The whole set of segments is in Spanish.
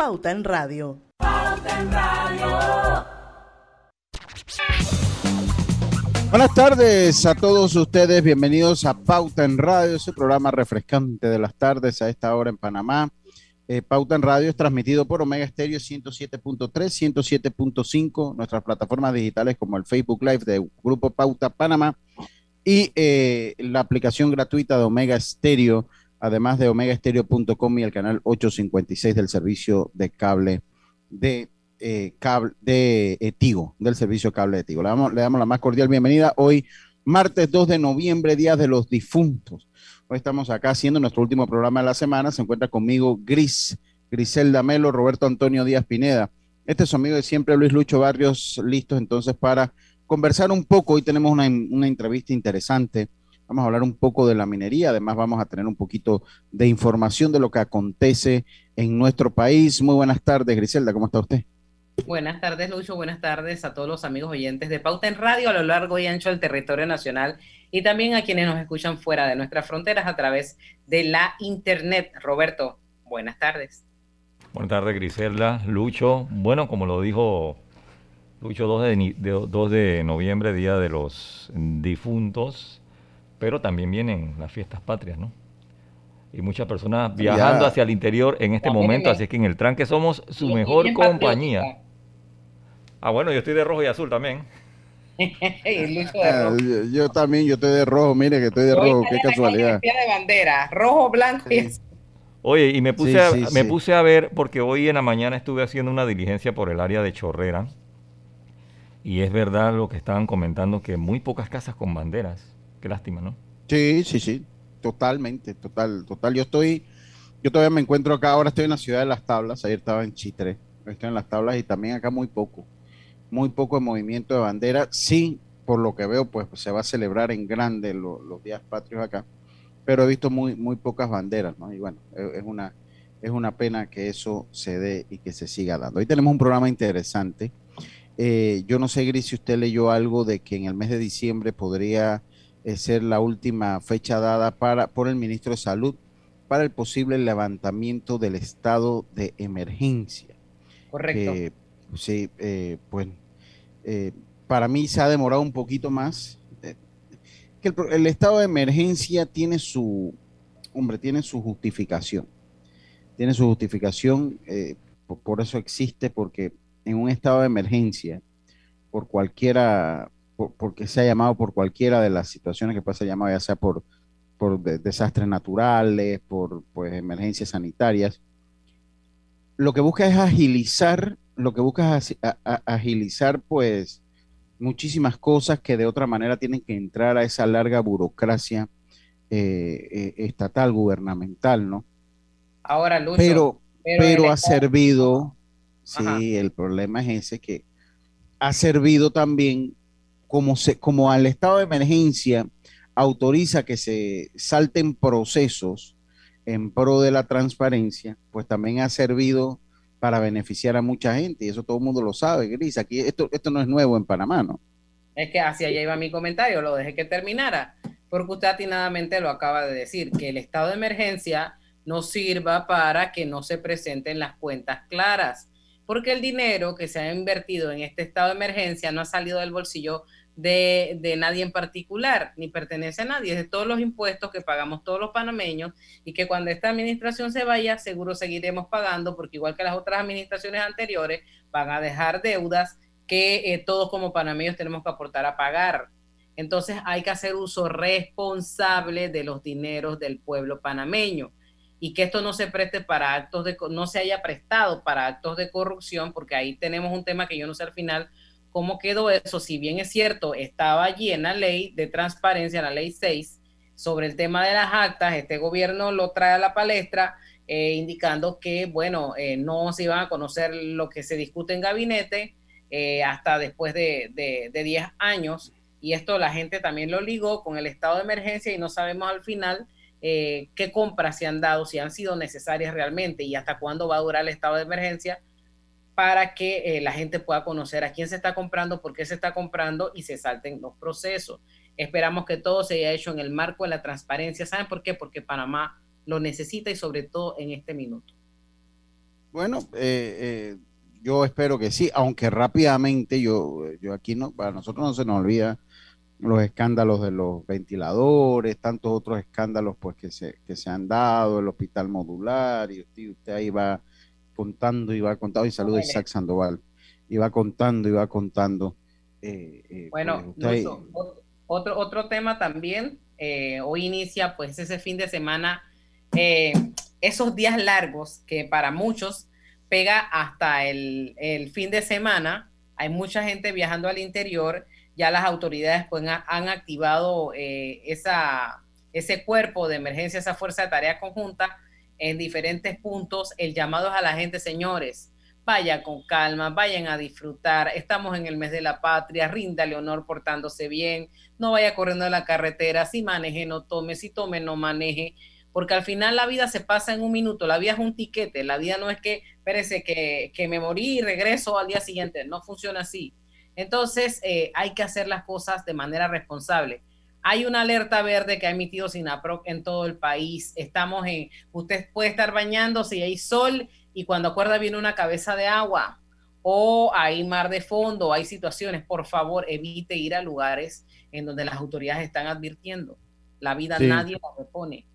Pauta en Radio. Pauta en Radio. Buenas tardes a todos ustedes, bienvenidos a Pauta en Radio, ese programa refrescante de las tardes a esta hora en Panamá. Eh, Pauta en Radio es transmitido por Omega Stereo 107.3, 107.5, nuestras plataformas digitales como el Facebook Live de Grupo Pauta Panamá y eh, la aplicación gratuita de Omega Stereo, además de omegastereo.com y el canal 856 del servicio de cable de eh, cable de Etigo, del servicio cable de Tigo. Le damos, le damos la más cordial bienvenida hoy, martes 2 de noviembre, Día de los Difuntos. Hoy estamos acá haciendo nuestro último programa de la semana. Se encuentra conmigo Gris, Griselda Melo, Roberto Antonio Díaz Pineda. Este es su amigo de siempre, Luis Lucho Barrios, listos entonces para conversar un poco. Hoy tenemos una, una entrevista interesante. Vamos a hablar un poco de la minería, además vamos a tener un poquito de información de lo que acontece en nuestro país. Muy buenas tardes, Griselda, ¿cómo está usted? Buenas tardes, Lucho. Buenas tardes a todos los amigos oyentes de Pauta en Radio a lo largo y ancho del territorio nacional y también a quienes nos escuchan fuera de nuestras fronteras a través de la Internet. Roberto, buenas tardes. Buenas tardes, Griselda, Lucho. Bueno, como lo dijo Lucho, 2 de, 2 de noviembre, Día de los Difuntos, pero también vienen las fiestas patrias, ¿no? y muchas personas viajando hacia el interior en este momento, así que en el tranque somos su mejor compañía. Ah, bueno, yo estoy de rojo y azul también. Ah, yo, también, yo estoy de rojo, mire que estoy de rojo, qué casualidad. de bandera, rojo, blanco y azul. Oye, y me puse, a, me puse a ver, porque hoy en la mañana estuve haciendo una diligencia por el área de Chorrera, y es verdad lo que estaban comentando, que muy pocas casas con banderas. Qué lástima, ¿no? Sí, sí, sí, totalmente, total, total. Yo estoy, yo todavía me encuentro acá, ahora estoy en la ciudad de Las Tablas, ayer estaba en Chitre, estoy en Las Tablas y también acá muy poco muy poco de movimiento de bandera. Sí, por lo que veo, pues se va a celebrar en grande los días patrios acá, pero he visto muy, muy pocas banderas, ¿no? Y bueno, es una, es una pena que eso se dé y que se siga dando. Hoy tenemos un programa interesante. Eh, yo no sé, Gris, si usted leyó algo de que en el mes de diciembre podría eh, ser la última fecha dada para, por el ministro de Salud para el posible levantamiento del estado de emergencia. Correcto. sí, eh, pues eh, para mí se ha demorado un poquito más. Que el, estado de emergencia tiene su, hombre, tiene su justificación. Tiene su justificación, por, eso existe, porque en un estado de emergencia, por cualquiera, porque se ha llamado por cualquiera de las situaciones que puede ser llamado, ya sea por, por desastres naturales, por pues, emergencias sanitarias, lo que busca es agilizar lo que busca es agilizar, pues, muchísimas cosas que de otra manera tienen que entrar a esa larga burocracia eh, eh, estatal, gubernamental, ¿no? Ahora, Lucho, pero, pero, ha servido, sí, el problema es ese que ha servido también como, se, como al estado de emergencia autoriza que se salten procesos en pro de la transparencia, pues también ha servido para beneficiar a mucha gente, y eso todo el mundo lo sabe, Gris. Aquí esto, esto no es nuevo en Panamá, ¿no? Es que hacia allá iba mi comentario, lo dejé que terminara, porque usted atinadamente lo acaba de decir, que el estado de emergencia no sirva para que no se presenten las cuentas claras, porque el dinero que se ha invertido en este estado de emergencia no ha salido del bolsillo de, nadie en particular, ni pertenece a nadie, es de todos los impuestos que pagamos todos los panameños y que cuando esta administración se vaya, seguro seguiremos pagando, porque igual que las otras administraciones anteriores, van a dejar deudas que eh, todos como panameños tenemos que aportar a pagar. Entonces hay que hacer uso responsable de los dineros del pueblo panameño y que esto no se preste para actos de no se haya prestado para actos de corrupción, porque ahí tenemos un tema que yo no sé al final cómo quedó eso, si bien es cierto, estaba allí en la ley de transparencia, la ley 6, sobre el tema de las actas, este gobierno lo trae a la palestra, eh, indicando que, bueno, eh, no se iban a conocer lo que se discute en gabinete hasta después de, de, 10 años. Y esto la gente también lo ligó con el estado de emergencia y no sabemos al final qué compras se han dado, si han sido necesarias realmente y hasta cuándo va a durar el estado de emergencia para que la gente pueda conocer a quién se está comprando, por qué se está comprando y se salten los procesos. Esperamos que todo se haya hecho en el marco de la transparencia. ¿Saben por qué? Porque Panamá lo necesita y sobre todo en este minuto. Bueno, eh, eh, yo espero que sí, aunque rápidamente yo, yo aquí no, para nosotros no se nos olvida los escándalos de los ventiladores, tantos otros escándalos pues que se, que se han dado, el hospital modular, y usted, ahí va contando y va contando, y saluda a Isaac Sandoval, y va contando y va contando. Eh, bueno, pues, otro, otro tema también, eh, hoy inicia pues ese fin de semana, eh, esos días largos que para muchos pega hasta el, fin de semana. Hay mucha gente viajando al interior, ya las autoridades pues, han activado eh, esa, ese cuerpo de emergencia, esa fuerza de tarea conjunta en diferentes puntos. El llamado es a la gente, señores, vaya con calma, vayan a disfrutar. Estamos en el mes de la patria, ríndale honor portándose bien, no vaya corriendo en la carretera, si maneje, no tome, si tome, no maneje, porque al final la vida se pasa en un minuto, la vida es un tiquete, la vida no es que, espérese, que, que me morí y regreso al día siguiente, no funciona así. Entonces, eh, hay que hacer las cosas de manera responsable. Hay una alerta verde que ha emitido SINAPROC en todo el país. Estamos en, usted puede estar bañándose y hay sol y cuando acuerda viene una cabeza de agua o hay mar de fondo, hay situaciones, por favor, evite ir a lugares en donde las autoridades están advirtiendo. La vida nadie la repone.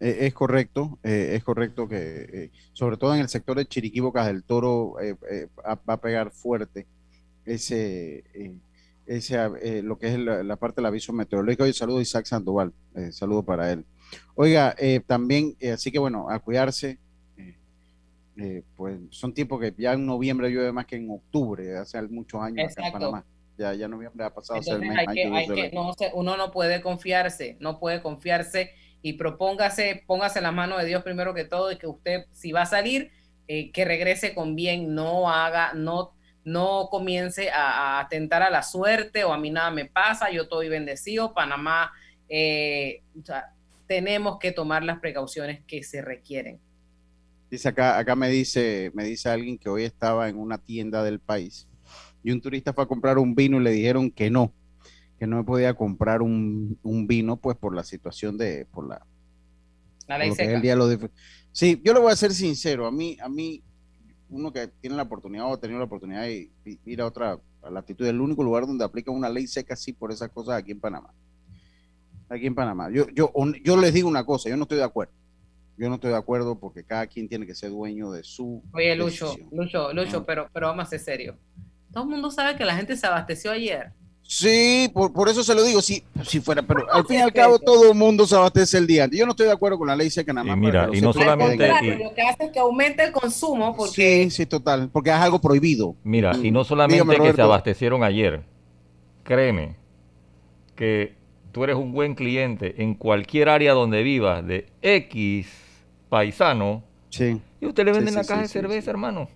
E, es correcto, eh, es correcto que, eh, sobre todo en el sector de Chiriquí, Bocas del Toro, eh, va a pegar fuerte ese, ese lo que es la, parte del aviso meteorológico. Y saludo a Isaac Sandoval, saludo para él. Oiga, también, así que bueno, a cuidarse, eh, pues son tiempos que ya en noviembre llueve más que en octubre, hace muchos años acá en Panamá. Ya, ya noviembre ha pasado uno no puede confiarse, no puede confiarse y propóngase, póngase la mano de Dios primero que todo y que usted, si va a salir, eh, que regrese con bien, no haga, no, no comience a, atentar a la suerte o a mí nada me pasa, yo estoy bendecido, Panamá, eh, tenemos que tomar las precauciones que se requieren. Dice acá, acá me dice, me dice alguien que hoy estaba en una tienda del país y un turista fue a comprar un vino y le dijeron que no, que no podía comprar un, vino, pues por la situación de, por la, el día Sí, yo le voy a ser sincero, a mí, a mí, uno que tiene la oportunidad o ha tenido la oportunidad de ir a otra latitud, el único lugar donde aplica una ley seca así por esas cosas aquí en Panamá. Aquí en Panamá. Yo, yo, yo les digo una cosa, yo no estoy de acuerdo yo no estoy de acuerdo porque cada quien tiene que ser dueño de su. Oye, Lucho, Lucho, Lucho, pero, pero vamos a ser serio. Todo el mundo sabe que la gente se abasteció ayer. Sí, por, eso se lo digo, si, si fuera, pero al fin y al cabo todo el mundo se abastece el día. Yo no estoy de acuerdo con la ley seca nada más. Y mira, y no solamente... Lo que hace es que aumente el consumo porque... Sí, sí, total, porque es algo prohibido. Mira, y no solamente que se abastecieron ayer, créeme, que tú eres un buen cliente en cualquier área donde vivas de X paisano. Sí. Y usted le vende una caja de cerveza, hermano.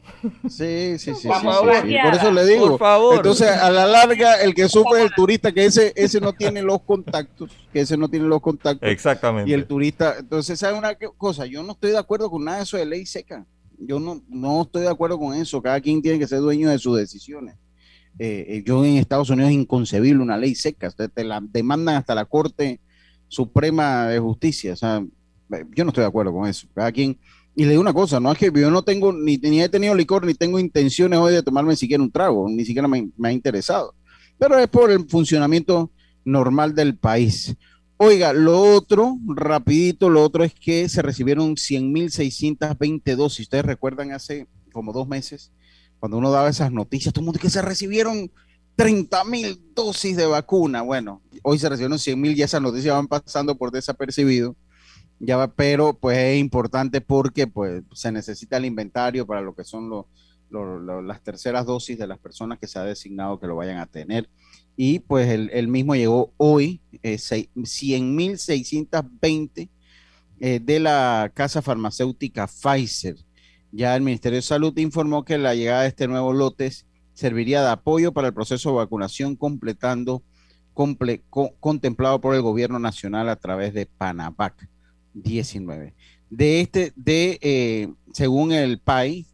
Sí, sí, sí. Por eso le digo. Por favor. Entonces, a la larga, el que sufre es el turista, que ese, ese no tiene los contactos, que ese no tiene los contactos. Exactamente. Y el turista, entonces, ¿sabe una cosa? Yo no estoy de acuerdo con nada de eso de ley seca. Yo no, no estoy de acuerdo con eso. Cada quien tiene que ser dueño de sus decisiones. Eh, eh, yo en Estados Unidos es inconcebible una ley seca. te la demandan hasta la Corte Suprema de Justicia. O sea, yo no estoy de acuerdo con eso. Cada quien. Y le digo una cosa, no es que yo no tengo, ni, ni he tenido licor, ni tengo intenciones hoy de tomarme siquiera un trago, ni siquiera me, ha interesado. Pero es por el funcionamiento normal del país. Oiga, lo otro, rapidito, lo otro es que se recibieron 100.620 dosis. Ustedes recuerdan hace como dos meses, cuando uno daba esas noticias, todo el mundo que se recibieron 30.000 dosis de vacuna. Bueno, hoy se recibieron 100.000 y esas noticias van pasando por desapercibido. Ya pero pues es importante porque pues se necesita el inventario para lo que son los, las terceras dosis de las personas que se ha designado que lo vayan a tener. Y pues el, mismo llegó hoy, eh, 100.620 eh, de la casa farmacéutica Pfizer. Ya el Ministerio de Salud informó que la llegada de este nuevo lote serviría de apoyo para el proceso de vacunación completando contemplado por el gobierno nacional a través de Panavac 19. De este, de, eh, según el PAI,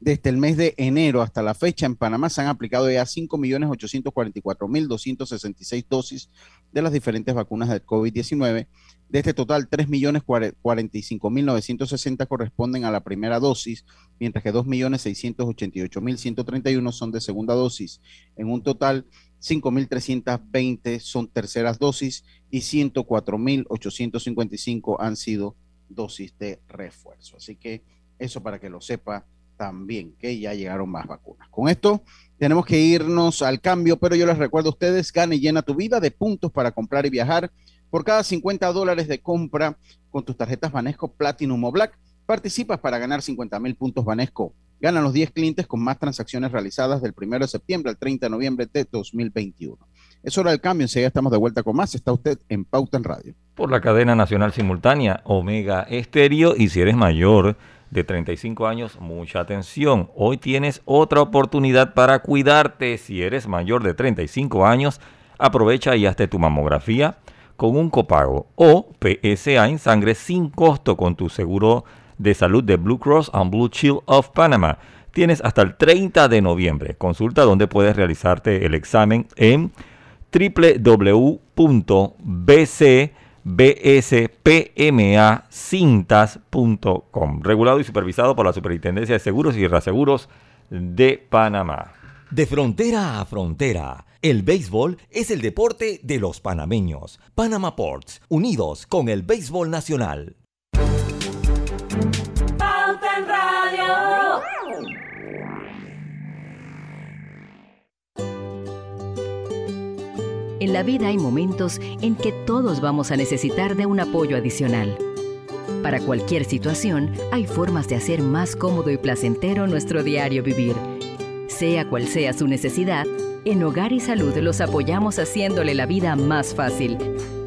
desde el mes de enero hasta la fecha en Panamá se han aplicado ya 5.844.266 dosis de las diferentes vacunas del COVID-19. De este total, 3.045.960 corresponden a la primera dosis, mientras que 2.688.131 son de segunda dosis. En un total, 5.320 son terceras dosis y 104.855 han sido dosis de refuerzo. Así que eso para que lo sepa también que ya llegaron más vacunas. Con esto tenemos que irnos al cambio, pero yo les recuerdo a ustedes, gane y llena tu vida de puntos para comprar y viajar. Por cada 50 dólares de compra con tus tarjetas Banesco Platinum o Black, participas para ganar 50 mil puntos Banesco. Ganan los 10 clientes con más transacciones realizadas del 1 de septiembre al 30 de noviembre de 2021. Es hora del cambio, enseguida estamos de vuelta con más. Está usted en Pauta en Radio. Por la cadena nacional simultánea Omega Estéreo y si eres mayor de 35 años, mucha atención. Hoy tienes otra oportunidad para cuidarte. Si eres mayor de 35 años, aprovecha y hazte tu mamografía con un copago o PSA en sangre sin costo con tu seguro de salud de Blue Cross and Blue Shield of Panama. Tienes hasta el 30 de noviembre. Consulta donde puedes realizarte el examen en www.bc bspmacintas.com, regulado y supervisado por la Superintendencia de Seguros y Reaseguros de Panamá. De frontera a frontera, el béisbol es el deporte de los panameños. Panama Ports, unidos con el béisbol nacional. En la vida hay momentos en que todos vamos a necesitar de un apoyo adicional. Para cualquier situación, hay formas de hacer más cómodo y placentero nuestro diario vivir. Sea cual sea su necesidad, en Hogar y Salud los apoyamos haciéndole la vida más fácil,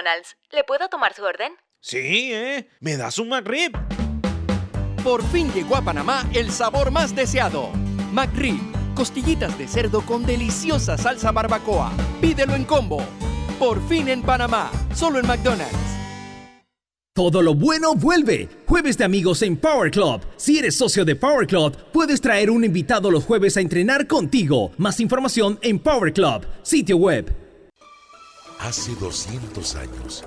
McDonald's. ¿Le puedo tomar su orden? Sí, ¿eh? ¿Me das un McRib? Por fin llegó a Panamá el sabor más deseado. McRib, costillitas de cerdo con deliciosa salsa barbacoa. Pídelo en combo. Por fin en Panamá, solo en McDonald's. Todo lo bueno vuelve. Jueves de amigos en Power Club. Si eres socio de Power Club, puedes traer un invitado los jueves a entrenar contigo. Más información en Power Club, sitio web Hace 200 años,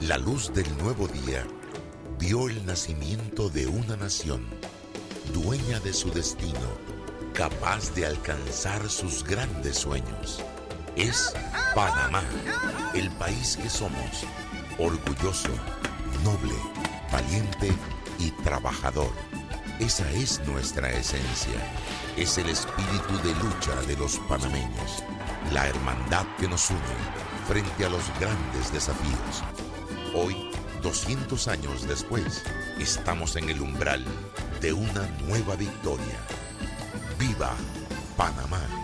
la luz del nuevo día vio el nacimiento de una nación, dueña de su destino, capaz de alcanzar sus grandes sueños. Es Panamá, el país que somos, orgulloso, noble, valiente y trabajador. Esa es nuestra esencia. Es el espíritu de lucha de los panameños, la hermandad que nos une frente a los grandes desafíos. Hoy, 200 años después, estamos en el umbral de una nueva victoria. ¡Viva Panamá!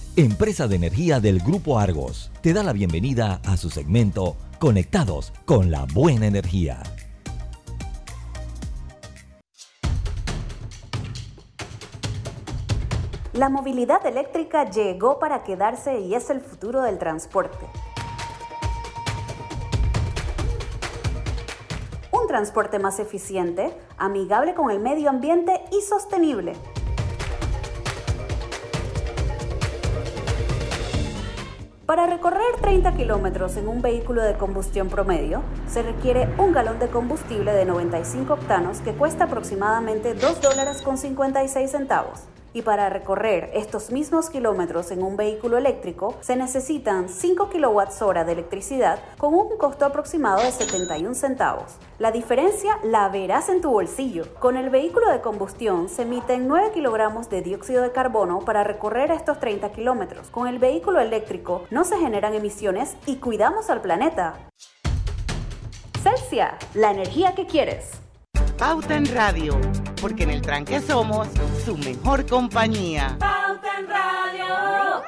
empresa de energía del Grupo Argos, te da la bienvenida a su segmento Conectados con la Buena Energía. La movilidad eléctrica llegó para quedarse y es el futuro del transporte. Un transporte más eficiente, amigable con el medio ambiente y sostenible. Para recorrer 30 kilómetros en un vehículo de combustión promedio, se requiere un galón de combustible de 95 octanos que cuesta aproximadamente 2 dólares con 56 centavos. Y para recorrer estos mismos kilómetros en un vehículo eléctrico se necesitan 5 kWh de electricidad con un costo aproximado de 71 centavos. La diferencia la verás en tu bolsillo. Con el vehículo de combustión se emiten 9 kilogramos de dióxido de carbono para recorrer estos 30 kilómetros. Con el vehículo eléctrico no se generan emisiones y cuidamos al planeta. Celsia, la energía que quieres. Pauta en Radio, porque en el tranque somos su mejor compañía. Pauta en Radio.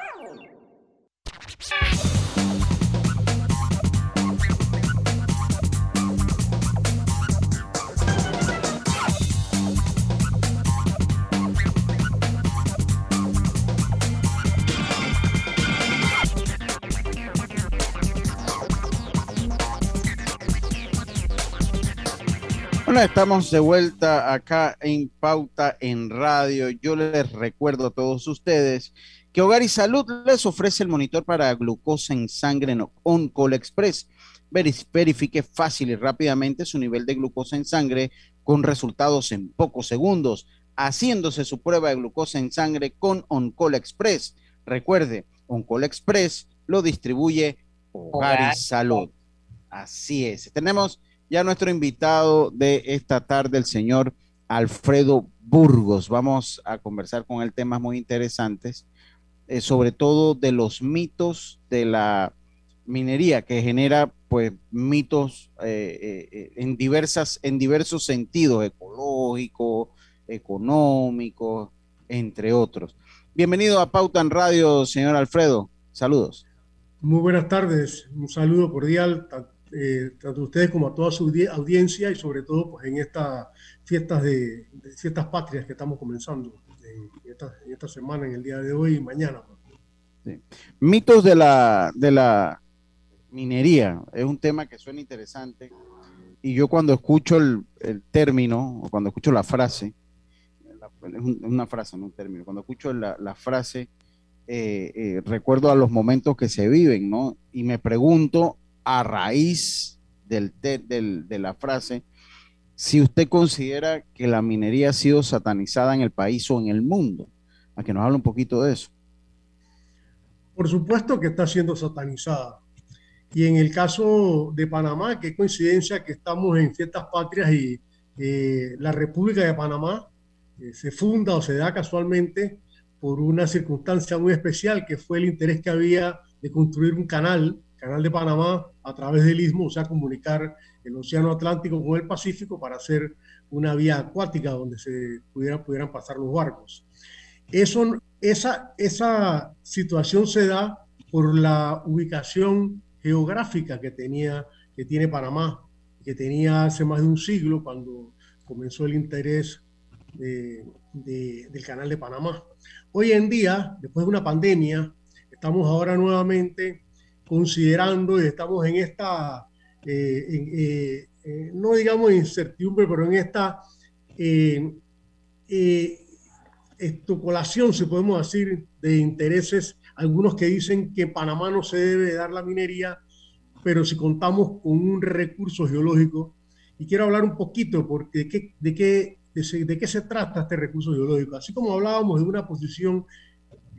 Bueno, estamos de vuelta acá en Pauta en Radio. Yo les recuerdo a todos ustedes que Hogar y Salud les ofrece el monitor para glucosa en sangre OnCall Express. Verifique fácil y rápidamente su nivel de glucosa en sangre con resultados en pocos segundos, haciéndose su prueba de glucosa en sangre con OnCall Express. Recuerde, OnCall Express lo distribuye Hogar y Salud. Así es. Tenemos ya nuestro invitado de esta tarde, el señor Alfredo Burgos. Vamos a conversar con él temas muy interesantes, eh, sobre todo de los mitos de la minería, que genera pues mitos eh, eh, en diversas, en diversos sentidos, ecológico, económico, entre otros. Bienvenido a Pauta en Radio, señor Alfredo. Saludos. Muy buenas tardes. Un saludo cordial eh, tanto a ustedes como a toda su audiencia y sobre todo pues, en estas fiestas de, fiestas patrias que estamos comenzando en esta, semana, en el día de hoy y mañana. Mitos de la, de la minería es un tema que suena interesante y yo cuando escucho el, término o cuando escucho la frase, es una frase, no un término, cuando escucho la, frase, eh, eh, recuerdo a los momentos que se viven, ¿no? Y me pregunto a raíz del, del, de la frase, si usted considera que la minería ha sido satanizada en el país o en el mundo. A que nos hable un poquito de eso. Por supuesto que está siendo satanizada. Y en el caso de Panamá, qué coincidencia que estamos en fiestas patrias y eh, la República de Panamá eh, se funda o se da casualmente por una circunstancia muy especial que fue el interés que había de construir un canal Canal de Panamá a través del istmo, o sea, comunicar el Océano Atlántico con el Pacífico para hacer una vía acuática donde se pudiera, pudieran pasar los barcos. Eso, esa, esa situación se da por la ubicación geográfica que, tenía, que tiene Panamá, que tenía hace más de un siglo cuando comenzó el interés del canal de Panamá. Hoy en día, después de una pandemia, estamos ahora nuevamente considerando y estamos en esta, eh, eh, no digamos incertidumbre, pero en esta estocolación, si podemos decir, de intereses, algunos que dicen que Panamá no se debe dar la minería, pero si contamos con un recurso geológico, y quiero hablar un poquito porque de qué, de qué, de, qué se trata este recurso geológico. Así como hablábamos de una posición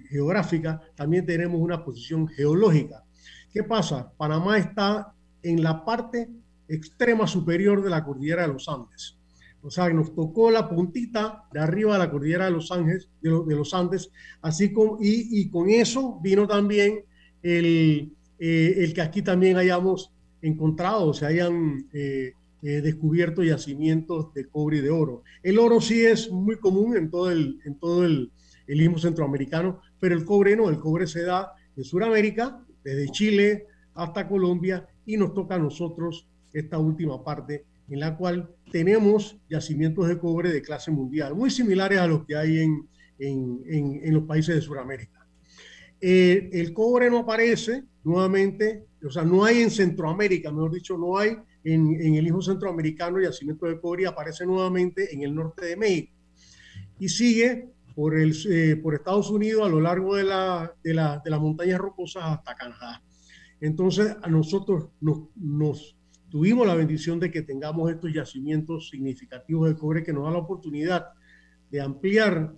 geográfica, también tenemos una posición geológica. ¿Qué pasa? Panamá está en la parte extrema superior de la cordillera de los Andes. O sea, nos tocó la puntita de arriba de la cordillera de los Andes, de, los Andes, así como, y, con eso vino también el, eh, el que aquí también hayamos encontrado, se hayan eh, eh, descubierto yacimientos de cobre y de oro. El oro sí es muy común en todo el, en todo el, el istmo centroamericano, pero el cobre no, el cobre se da en Sudamérica, desde Chile hasta Colombia, y nos toca a nosotros esta última parte en la cual tenemos yacimientos de cobre de clase mundial, muy similares a los que hay en, en, en, los países de Sudamérica. Eh, el cobre no aparece nuevamente, o sea, no hay en Centroamérica, mejor dicho, no hay en, en el hijo centroamericano yacimiento de cobre, aparece nuevamente en el norte de México. Y sigue por, el, eh, por Estados Unidos a lo largo de, la, de, la, de las montañas rocosas hasta Canadá. Entonces, a nosotros nos, nos tuvimos la bendición de que tengamos estos yacimientos significativos de cobre que nos da la oportunidad de ampliar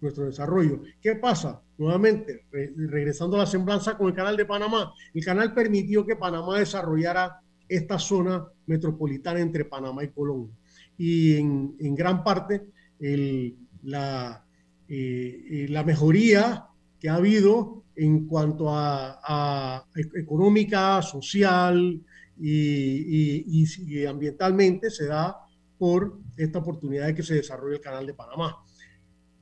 nuestro desarrollo. ¿Qué pasa? Nuevamente, regresando a la semblanza con el canal de Panamá, el canal permitió que Panamá desarrollara esta zona metropolitana entre Panamá y Colón. Y en, en gran parte el, la, eh, eh, la mejoría que ha habido en cuanto a, a económica, social, y, ambientalmente se da por esta oportunidad de que se desarrolle el canal de Panamá.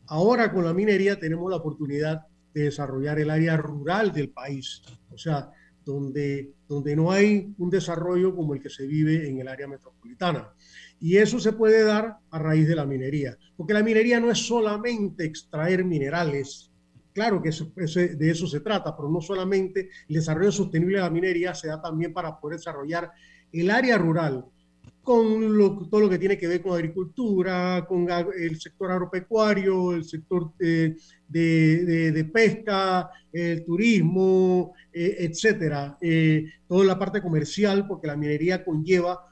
Ahora con la minería tenemos la oportunidad de desarrollar el área rural del país, o sea, donde, donde no hay un desarrollo como el que se vive en el área metropolitana. Y eso se puede dar a raíz de la minería, porque la minería no es solamente extraer minerales, Claro que de eso se trata, pero no solamente el desarrollo sostenible de la minería se da también para poder desarrollar el área rural con todo lo que tiene que ver con agricultura, con el sector agropecuario, el sector eh, de, pesca, el turismo, eh, etcétera. Eh, toda la parte comercial, porque la minería conlleva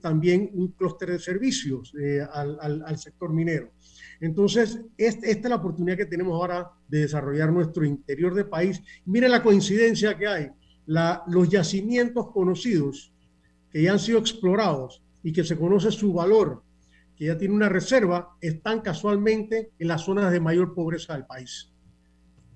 también un clúster de servicios al sector minero. Entonces, esta es la oportunidad que tenemos ahora de desarrollar nuestro interior de país. Mire la coincidencia que hay. los yacimientos conocidos que ya han sido explorados y que se conoce su valor, que ya tiene una reserva, están casualmente en las zonas de mayor pobreza del país.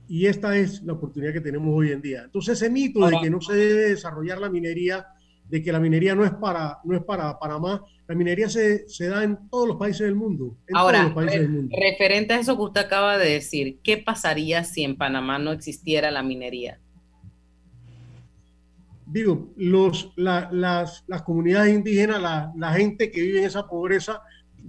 Y esta es la oportunidad que tenemos hoy en día. Entonces, ese mito de que no se debe desarrollar la minería, de que la minería no es para, no es para Panamá, la minería se, se, da en todos los países del mundo. Ahora, referente a eso que usted acaba de decir, ¿qué pasaría si en Panamá no existiera la minería? Digo, los, las, las, comunidades indígenas, la, la, gente que vive en esa pobreza,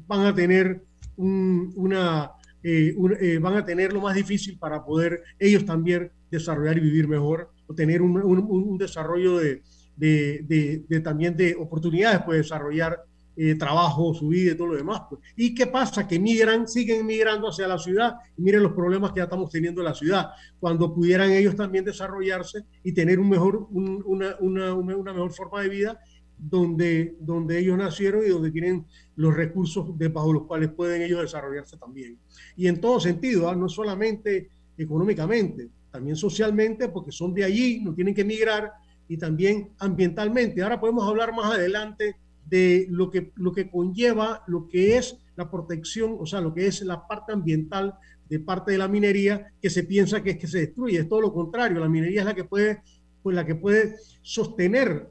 van a tener una, eh, eh, van a tener lo más difícil para poder ellos también desarrollar y vivir mejor, o tener un, un desarrollo de, de, también de oportunidades, pues desarrollar eh, trabajo, su vida y todo lo demás. Pues. ¿Y qué pasa? Que migran, siguen migrando hacia la ciudad miren los problemas que ya estamos teniendo en la ciudad, cuando pudieran ellos también desarrollarse y tener un mejor, una, una, una, mejor forma de vida donde, donde ellos nacieron y donde tienen los recursos de, bajo los cuales pueden ellos desarrollarse también. Y en todo sentido, ¿ah? no solamente económicamente, también socialmente, porque son de allí, no tienen que migrar, y también ambientalmente. Ahora podemos hablar más adelante de lo que, lo que conlleva lo que es la protección, o sea, lo que es la parte ambiental de parte de la minería, que se piensa que es que se destruye. Es todo lo contrario, la minería es la que puede, pues, la que puede sostener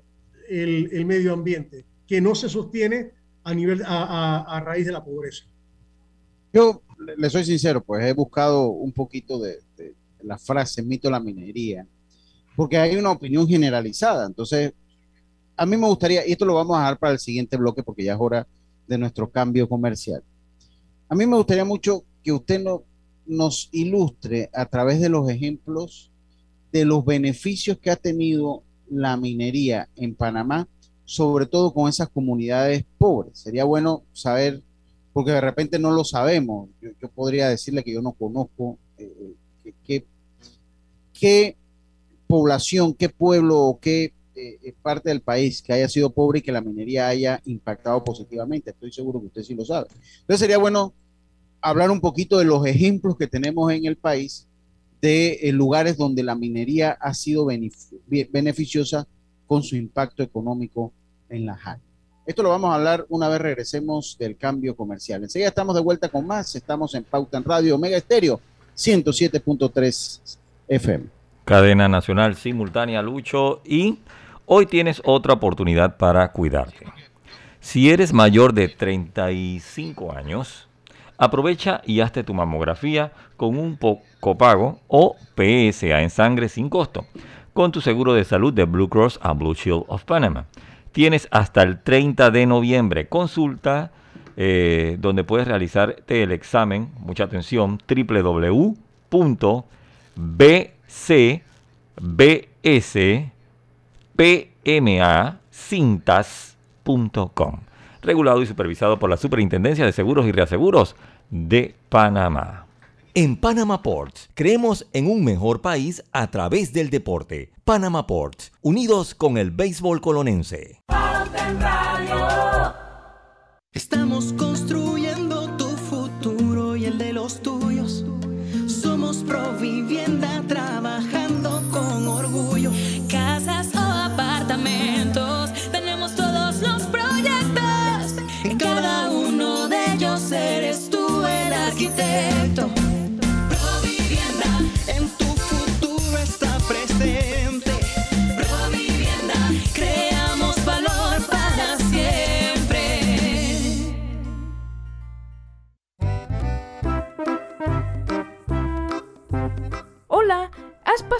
el, el medio ambiente, que no se sostiene a, nivel, a, a, raíz de la pobreza. Yo le soy sincero, pues he buscado un poquito de, la frase mito la minería, porque hay una opinión generalizada. Entonces, a mí me gustaría, y esto lo vamos a dejar para el siguiente bloque porque ya es hora de nuestro cambio comercial. A mí me gustaría mucho que usted no, nos ilustre a través de los ejemplos de los beneficios que ha tenido la minería en Panamá, sobre todo con esas comunidades pobres. Sería bueno saber, porque de repente no lo sabemos. Yo, podría decirle que yo no conozco eh, eh, qué población, qué pueblo o qué eh, parte del país que haya sido pobre y que la minería haya impactado positivamente. Estoy seguro que usted sí lo sabe. Entonces sería bueno hablar un poquito de los ejemplos que tenemos en el país de eh, lugares donde la minería ha sido beneficiosa con su impacto económico en la áreas. Esto lo vamos a hablar una vez regresemos del cambio comercial. Enseguida estamos de vuelta con más. Estamos en Pauta en Radio Omega Estéreo 107.3 FM. Cadena nacional simultánea, Lucho. Y hoy tienes otra oportunidad para cuidarte. Si eres mayor de 35 años, Aprovecha y hazte tu mamografía con un copago o PSA en sangre sin costo con tu seguro de salud de Blue Cross a Blue Shield of Panama. Tienes hasta el 30 de noviembre. Consulta eh, donde puedes realizarte el examen, mucha atención, www.bcbspmacintas.com regulado y supervisado por la Superintendencia de Seguros y Reaseguros de Panamá. En Panama Ports creemos en un mejor país a través del deporte. Panama Ports, unidos con el béisbol colonense. Estamos construyendo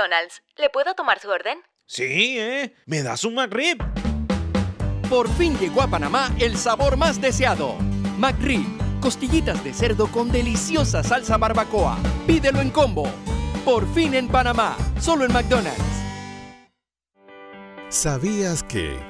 McDonald's. ¿Le puedo tomar su orden? Sí, ¿eh? ¿Me das un McRib? Por fin llegó a Panamá el sabor más deseado. McRib, costillitas de cerdo con deliciosa salsa barbacoa. Pídelo en combo. Por fin en Panamá, solo en McDonald's. ¿Sabías que...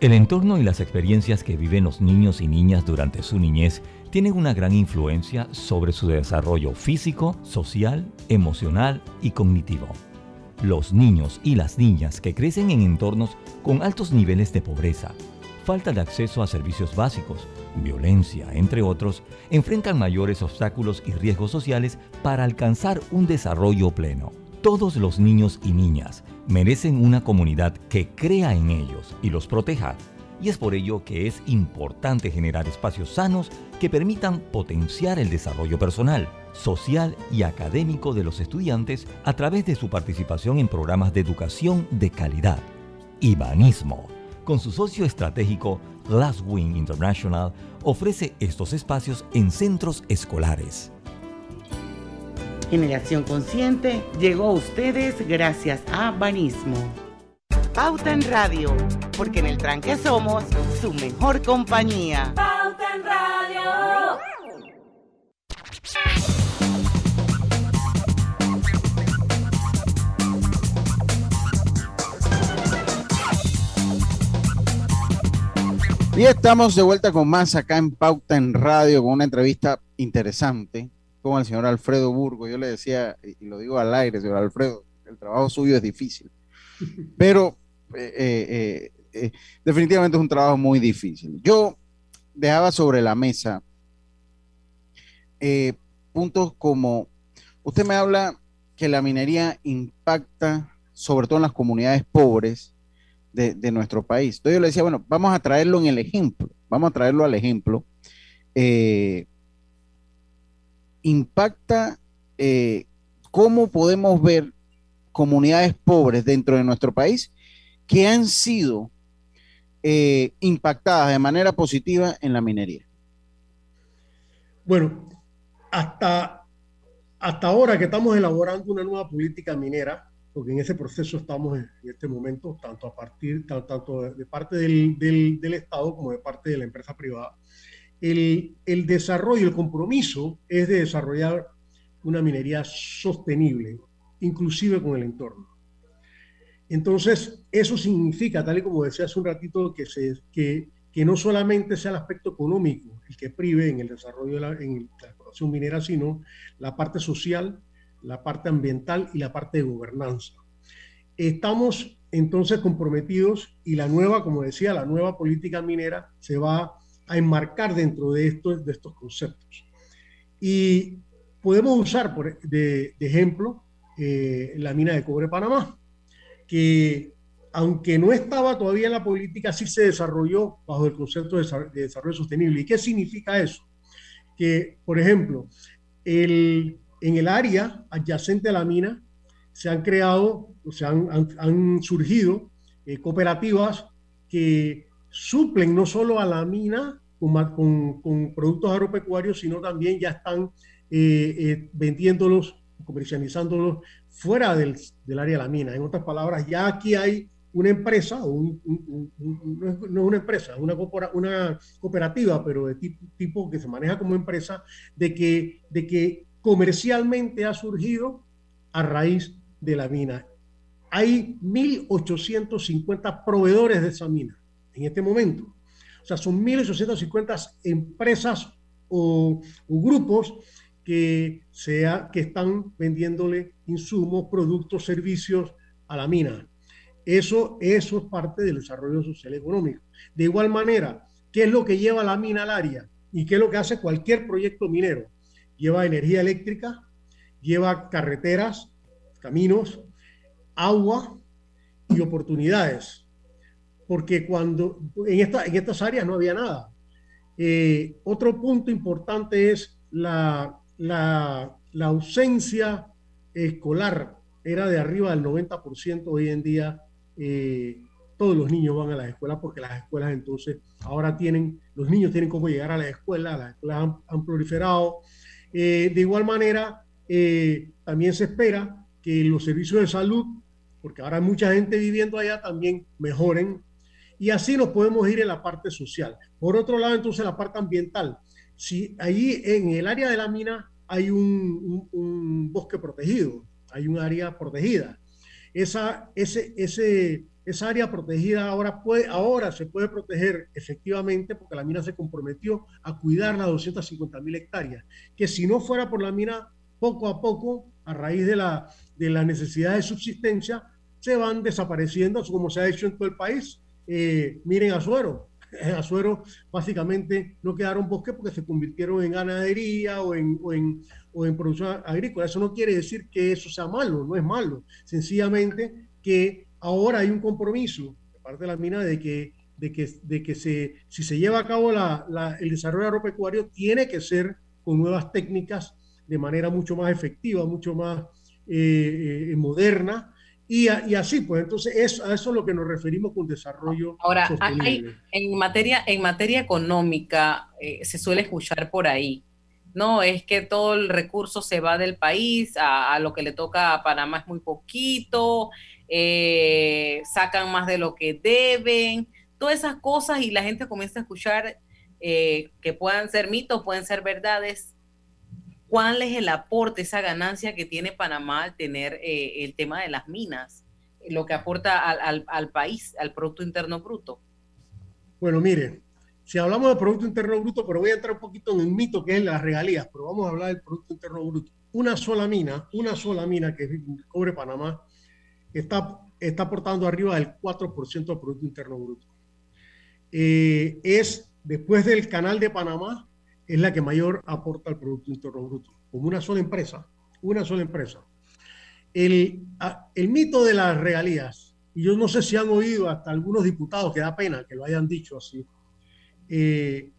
el entorno y las experiencias que viven los niños y niñas durante su niñez tienen una gran influencia sobre su desarrollo físico, social, emocional y cognitivo. Los niños y las niñas que crecen en entornos con altos niveles de pobreza, falta de acceso a servicios básicos, violencia, entre otros, enfrentan mayores obstáculos y riesgos sociales para alcanzar un desarrollo pleno. Todos los niños y niñas merecen una comunidad que crea en ellos y los proteja. Y es por ello que es importante generar espacios sanos que permitan potenciar el desarrollo personal, social y académico de los estudiantes a través de su participación en programas de educación de calidad. Ibanismo, con su socio estratégico Glasswing International, ofrece estos espacios en centros escolares Generación Consciente llegó a ustedes gracias a Banismo. Pauta en Radio, porque en el tranque somos su mejor compañía. Pauta en Radio. Y estamos de vuelta con más acá en Pauta en Radio, con una entrevista interesante con el señor Alfredo Burgo. Yo le decía, y lo digo al aire, señor Alfredo, el trabajo suyo es difícil, pero eh, eh, eh, definitivamente es un trabajo muy difícil. Yo dejaba sobre la mesa puntos como, usted me habla que la minería impacta sobre todo en las comunidades pobres, de, nuestro país. Entonces yo le decía, bueno, vamos a traerlo en el ejemplo, vamos a traerlo al ejemplo. Eh, impacta eh, cómo podemos ver comunidades pobres dentro de nuestro país que han sido eh, impactadas de manera positiva en la minería. Bueno, hasta, hasta ahora que estamos elaborando una nueva política minera, porque en ese proceso estamos en, este momento, tanto a partir, tanto, de parte del, del, Estado como de parte de la empresa privada. El, el desarrollo, el compromiso es de desarrollar una minería sostenible, inclusive con el entorno. Entonces, eso significa, tal y como decía hace un ratito, que, se, que, que no solamente sea el aspecto económico el que prive en el desarrollo de la, en minera, sino la parte social, la parte ambiental y la parte de gobernanza. Estamos entonces comprometidos y la nueva, como decía, la nueva política minera se va a enmarcar dentro de estos, de estos conceptos. Y podemos usar por, de, ejemplo eh, la mina de cobre Panamá, que aunque no estaba todavía en la política, sí se desarrolló bajo el concepto de desarrollo sostenible. ¿Y qué significa eso? Que, por ejemplo, el, en el área adyacente a la mina se han creado, o sea, han, surgido eh, cooperativas que suplen no solo a la mina con, productos agropecuarios, sino también ya están eh, eh, vendiéndolos, comercializándolos fuera del, área de la mina. En otras palabras, ya aquí hay una empresa, no es una empresa, una, una cooperativa, pero de tipo, tipo, que se maneja como empresa, de que, de que comercialmente ha surgido a raíz de la mina. Hay 1.850 proveedores de esa mina en este momento. O sea, son 1.850 empresas o, grupos que, sea, que están vendiéndole insumos, productos, servicios a la mina. Eso, eso es parte del desarrollo social económico. De igual manera, ¿qué es lo que lleva la mina al área? ¿Y qué es lo que hace cualquier proyecto minero? lleva energía eléctrica, lleva carreteras, caminos, agua y oportunidades. Porque cuando en, esta, en estas áreas no había nada. Eh, otro punto importante es la, la, ausencia escolar. Era de arriba del 90%. Hoy en día eh, todos los niños van a las escuelas porque las escuelas entonces ahora tienen, los niños tienen cómo llegar a la escuela, las escuelas han proliferado, eh, de igual manera, también se espera que los servicios de salud, porque ahora hay mucha gente viviendo allá, también mejoren. Y así nos podemos ir en la parte social. Por otro lado, entonces, la parte ambiental. Si allí en el área de la mina hay un, bosque protegido, hay un área protegida. Esa, ese, ese, esa área protegida ahora, puede, ahora se puede proteger efectivamente porque la mina se comprometió a cuidar las 250 mil hectáreas, que si no fuera por la mina, poco a poco, a raíz de la, de la necesidad de subsistencia, se van desapareciendo, como se ha hecho en todo el país. Eh, miren Azuero, Azuero básicamente no quedaron bosques porque se convirtieron en ganadería o en, o en, o en producción agrícola. Eso no quiere decir que eso sea malo, no es malo. Sencillamente que ahora hay un compromiso de parte de la mina de que, de que, de que se, si se lleva a cabo la, el desarrollo agropecuario, tiene que ser con nuevas técnicas de manera mucho más efectiva, mucho más eh, eh, moderna. Y, y, así, pues entonces es, a eso es lo que nos referimos con desarrollo. Ahora, hay, en, materia, en materia económica eh, se suele escuchar por ahí, no, es que todo el recurso se va del país, a, a, lo que le toca a Panamá es muy poquito, eh, sacan más de lo que deben, todas esas cosas y la gente comienza a escuchar eh, que puedan ser mitos, pueden ser verdades. ¿Cuál es el aporte, esa ganancia que tiene Panamá al tener eh, el tema de las minas, lo que aporta al, país, al Producto Interno Bruto? Bueno, mire, si hablamos del Producto Interno Bruto, pero voy a entrar un poquito en el mito que es las regalías, pero vamos a hablar del Producto Interno Bruto. Una sola mina, una sola mina que Cobre Panamá, está, está aportando arriba del 4% del Producto Interno Bruto. Eh, es, después del Canal de Panamá, es la que mayor aporta al Producto Interno Bruto, como una sola empresa, una sola empresa. El, el mito de las regalías, y yo no sé si han oído hasta algunos diputados, que da pena que lo hayan dicho así, eh,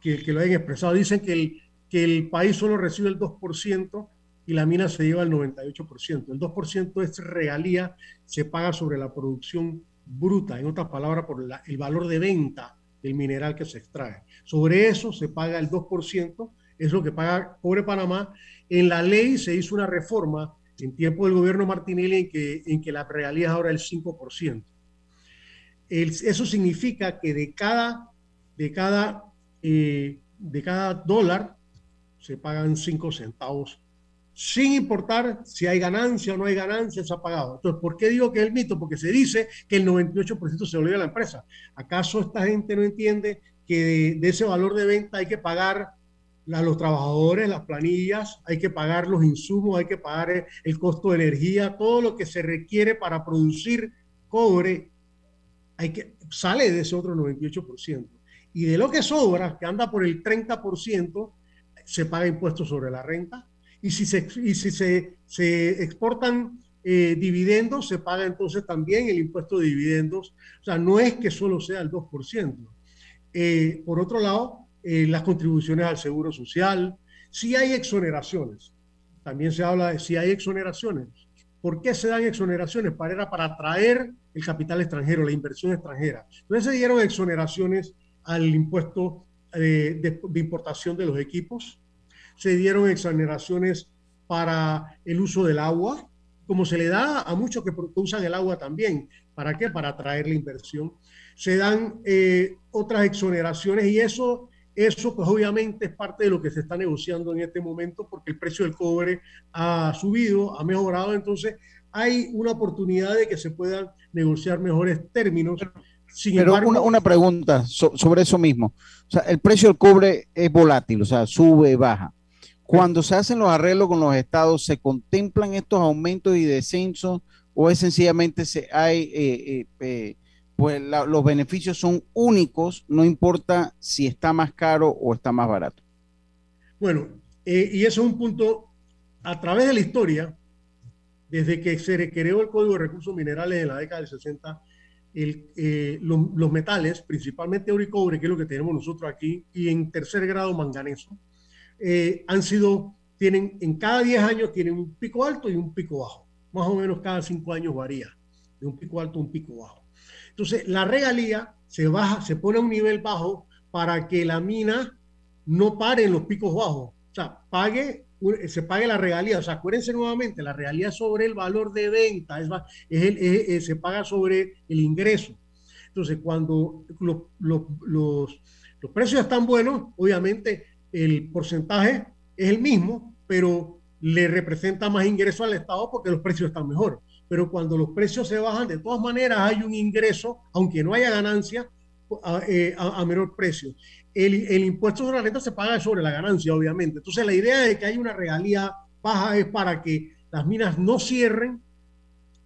que, que, lo hayan expresado, dicen que el, que el país solo recibe el 2% y la mina se lleva el 98%. El 2% es regalía, se paga sobre la producción bruta, en otras palabras, por el valor de venta del mineral que se extrae. Sobre eso se paga el 2%, es lo que paga Cobre Panamá. En la ley se hizo una reforma en tiempo del gobierno Martinelli en que, en que la regalía es ahora el 5%. eso significa que de cada, de cada, eh, de cada dólar se pagan 5 centavos sin importar si hay ganancia o no hay ganancia, se ha pagado. Entonces, ¿por qué digo que es el mito? Porque se dice que el 98% se olvida a la empresa. ¿Acaso esta gente no entiende de, ese valor de venta hay que pagar a los trabajadores, las planillas, hay que pagar los insumos, hay que pagar el costo de energía, todo lo que se requiere para producir cobre, hay que, sale de ese otro 98%. Y de lo que sobra, que anda por el 30%, se paga impuestos sobre la renta, y si se, y si se, se exportan eh, dividendos, se paga entonces también el impuesto de dividendos. O sea, no es que solo sea el 2%. Eh, por otro lado, eh, las contribuciones al seguro social, si hay exoneraciones. También se habla de si hay exoneraciones. ¿Por qué se dan exoneraciones? Para, para atraer el capital extranjero, la inversión extranjera. Entonces se dieron exoneraciones al impuesto de, de importación de los equipos, se dieron exoneraciones para el uso del agua, como se le da a muchos que usan el agua también. ¿Para qué? Para atraer la inversión. Se dan eh, otras exoneraciones y eso, eso pues obviamente es parte de lo que se está negociando en este momento porque el precio del cobre ha subido, ha mejorado, entonces hay una oportunidad de que se puedan negociar mejores términos. Sin Pero una, una, pregunta sobre eso mismo. O sea, el precio del cobre es volátil, o sea, sube, baja. Cuando se hacen los arreglos con los estados, ¿se contemplan estos aumentos y descensos o es sencillamente se hay, eh, eh, eh, pues los beneficios son únicos, no importa si está más caro o está más barato? Bueno, y eso es un punto, a través de la historia, desde que se creó el Código de Recursos Minerales en la década del 60, los metales, principalmente oro y cobre, que es lo que tenemos nosotros aquí, y en tercer grado manganeso, eh, han sido, tienen, en cada 10 años tienen un pico alto y un pico bajo. Más o menos cada 5 años varía, de un pico alto a un pico bajo. Entonces, la regalía se baja, se pone a un nivel bajo para que la mina no pare en los picos bajos. O sea, pague, se pague la regalía. O sea, acuérdense nuevamente, la regalía sobre el valor de venta, es, es, se paga sobre el ingreso. Entonces, cuando los, los, los, los precios están buenos, obviamente el porcentaje es el mismo, pero le representa más ingreso al Estado porque los precios están mejor. Pero cuando los precios se bajan, de todas maneras hay un ingreso, aunque no haya ganancia, a, eh, menor precio. El, el, impuesto sobre la renta se paga sobre la ganancia, obviamente. Entonces, la idea de que hay una regalía baja es para que las minas no cierren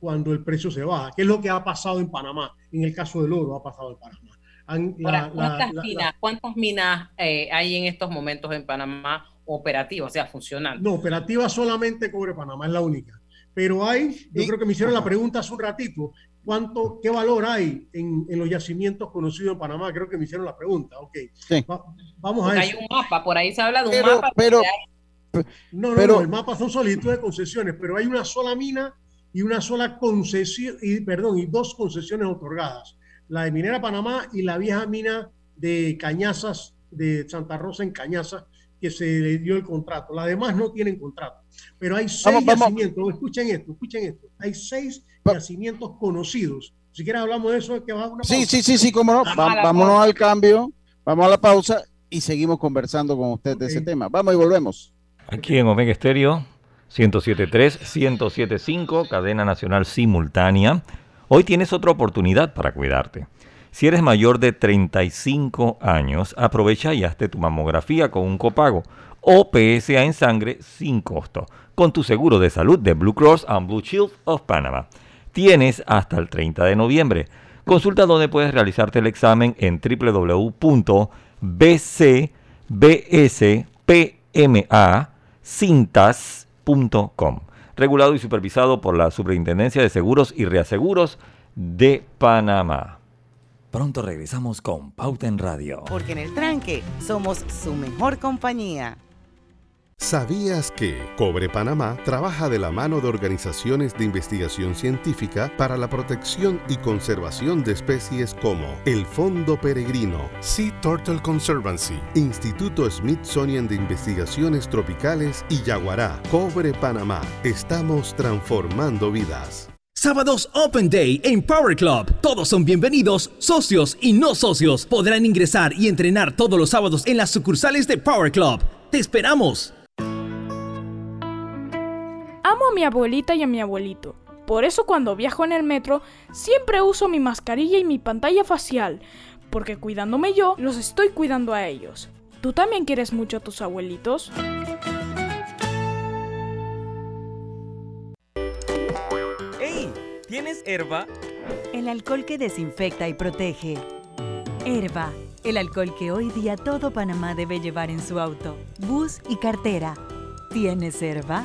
cuando el precio se baja, que es lo que ha pasado en Panamá. En el caso del oro, ha pasado en Panamá. ¿cuántas, minas, eh, hay en estos momentos en Panamá operativas, o sea, funcionando? No, operativa solamente Cobre Panamá, es la única. Pero hay, yo creo que me hicieron la pregunta hace un ratito, ¿cuánto, qué valor hay en, los yacimientos conocidos en Panamá? Creo que me hicieron la pregunta, ok. vamos a Hay un mapa, por ahí se habla de un mapa. Pero, no, no, no, el mapa son solicitudes de concesiones, pero hay una sola mina y una sola concesión, y, perdón, y dos concesiones otorgadas la de Minera Panamá y la vieja mina de Cañazas, de Santa Rosa en Cañazas, que se le dio el contrato. Las demás no tienen contrato. Pero hay seis yacimientos, escuchen esto, escuchen esto, hay seis yacimientos conocidos. Si quieres hablamos de eso, que va a una Sí, sí, sí, sí, cómo no. vámonos al cambio, vamos a la pausa y seguimos conversando con usted de ese tema. Vamos y volvemos. Aquí en Omega Estéreo, 107.3, 107.5, cadena nacional simultánea. Hoy tienes otra oportunidad para cuidarte. Si eres mayor de 35 años, aprovecha y hazte tu mamografía con un copago o PSA en sangre sin costo con tu seguro de salud de Blue Cross and Blue Shield of Panama. Tienes hasta el 30 de noviembre. Consulta donde puedes realizarte el examen en www.bcbspmacintas.com. Regulado y supervisado por la Superintendencia de Seguros y Reaseguros de Panamá. Pronto regresamos con Pauta en Radio. Porque en el tranque somos su mejor compañía. ¿Sabías que Cobre Panamá trabaja de la mano de organizaciones de investigación científica para la protección y conservación de especies como el Fondo Peregrino, Sea Turtle Conservancy, Instituto Smithsonian de Investigaciones Tropicales y Yaguará? Cobre Panamá. Estamos transformando vidas. Sábados Open Day en Power Club. Todos son bienvenidos, socios y no socios. Podrán ingresar y entrenar todos los sábados en las sucursales de Power Club. ¡Te esperamos! Amo a mi abuelita y a mi abuelito. Por eso cuando viajo en el metro siempre uso mi mascarilla y mi pantalla facial, porque cuidándome yo, los estoy cuidando a ellos. ¿Tú también quieres mucho a tus abuelitos? ¡Ey! ¿Tienes herba? El alcohol que desinfecta y protege. Herba, el alcohol que hoy día todo Panamá debe llevar en su auto, bus y cartera. ¿Tienes herba?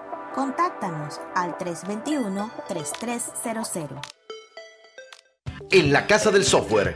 Contáctanos al 321-3300. En la Casa del Software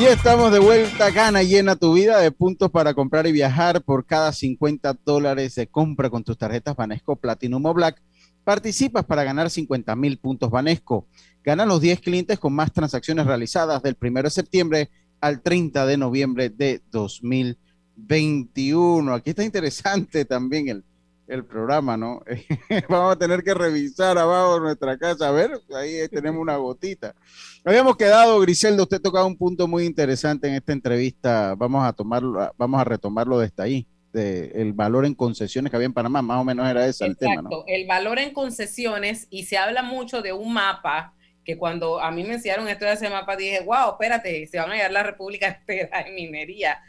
Y estamos de vuelta, gana llena tu vida de puntos para comprar y viajar por cada 50 dólares de compra con tus tarjetas Banesco Platinum o Black. Participas para ganar 50 mil puntos Banesco. Gana los 10 clientes con más transacciones realizadas del 1 de septiembre al 30 de noviembre de 2021. Aquí está interesante también el, el programa, ¿no? Vamos a tener que revisar abajo nuestra casa. A ver, ahí tenemos una gotita. Habíamos quedado, Griselda, usted tocaba un punto muy interesante en esta entrevista. Vamos a tomarlo, vamos a retomarlo desde ahí. De el valor en concesiones que había en Panamá, más o menos era ese el tema, ¿no? el valor en concesiones y se habla mucho de un mapa que cuando a mí me enseñaron esto de ese mapa dije, wow, espérate, se van a hallar la República entera en minería.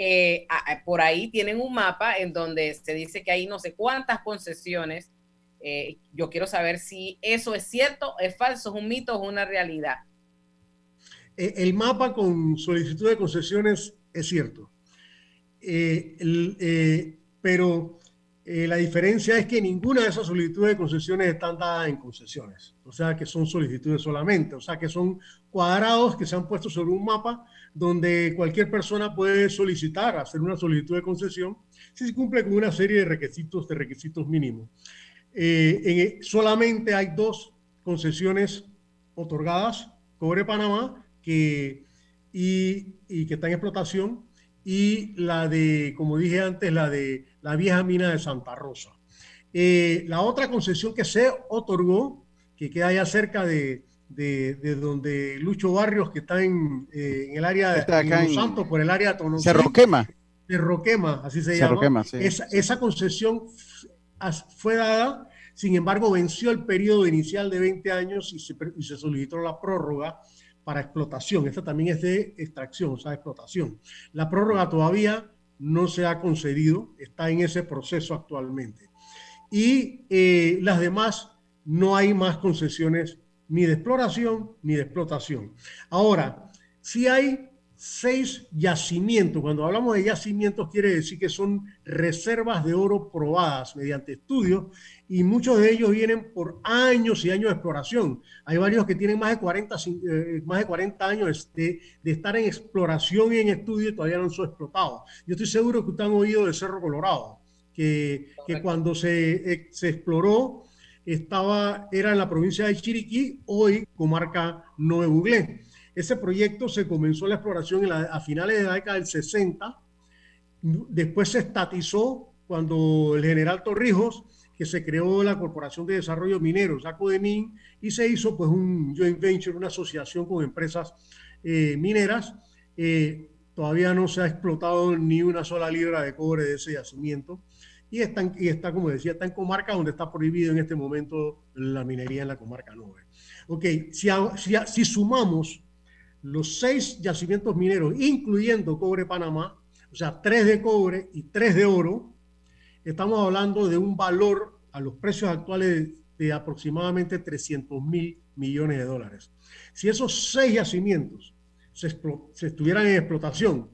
Eh, por ahí tienen un mapa en donde se dice que hay no sé cuántas concesiones. Eh, yo quiero saber si eso es cierto, es falso, es un mito, es una realidad. Eh, el mapa con solicitud de concesiones es cierto. pero la diferencia es que ninguna de esas solicitudes de concesiones están dadas en concesiones. O sea, que son solicitudes solamente. O sea, que son cuadrados que se han puesto sobre un mapa donde cualquier persona puede solicitar, hacer una solicitud de concesión, si se cumple con una serie de requisitos, de requisitos mínimos. Eh, solamente hay dos concesiones otorgadas, Cobre Panamá, que, y, que está en explotación, y la de, como dije antes, la de la vieja mina de Santa Rosa. Eh, la otra concesión que se otorgó, que queda allá cerca de, de, de donde Lucho Barrios, que está en, eh, en el área de Está Los Santos, por el área de Tonosí. Cerro Quema. Cerro Quema, así se Cerro llama. Quema, sí. esa, esa concesión fue dada, sin embargo, venció el periodo inicial de 20 años y se, pre- y se solicitó la prórroga para explotación. Esta también es de extracción, o sea, explotación. La prórroga todavía no se ha concedido, está en ese proceso actualmente. Y eh, las demás, no hay más concesiones ni de exploración ni de explotación. Ahora, si hay seis yacimientos. Cuando hablamos de yacimientos quiere decir que son reservas de oro probadas mediante estudios y muchos de ellos vienen por años y años de exploración. Hay varios que tienen más de 40, cin- eh, más de 40 años de, de estar en exploración y en estudio y todavía no han sido explotados. Yo estoy seguro que ustedes han oído del Cerro Colorado, que, que cuando se, eh, se exploró estaba, era en la provincia de Chiriquí, hoy comarca Nueve Buglé. Ese proyecto se comenzó la exploración en la- a finales de la década del 60, después se estatizó cuando el general Torrijos, que se creó la Corporación de Desarrollo Minero, Saco de Min, y se hizo pues un joint venture, una asociación con empresas eh, mineras. Eh, todavía no se ha explotado ni una sola libra de cobre de ese yacimiento y está, en- y está, como decía, está en comarca donde está prohibido en este momento la minería en la comarca 9. Ok, si, si, sumamos los seis yacimientos mineros, incluyendo cobre Panamá, o sea, tres de cobre y tres de oro, estamos hablando de un valor a los precios actuales de, aproximadamente 300 mil millones de dólares. Si esos seis yacimientos se estuvieran en explotación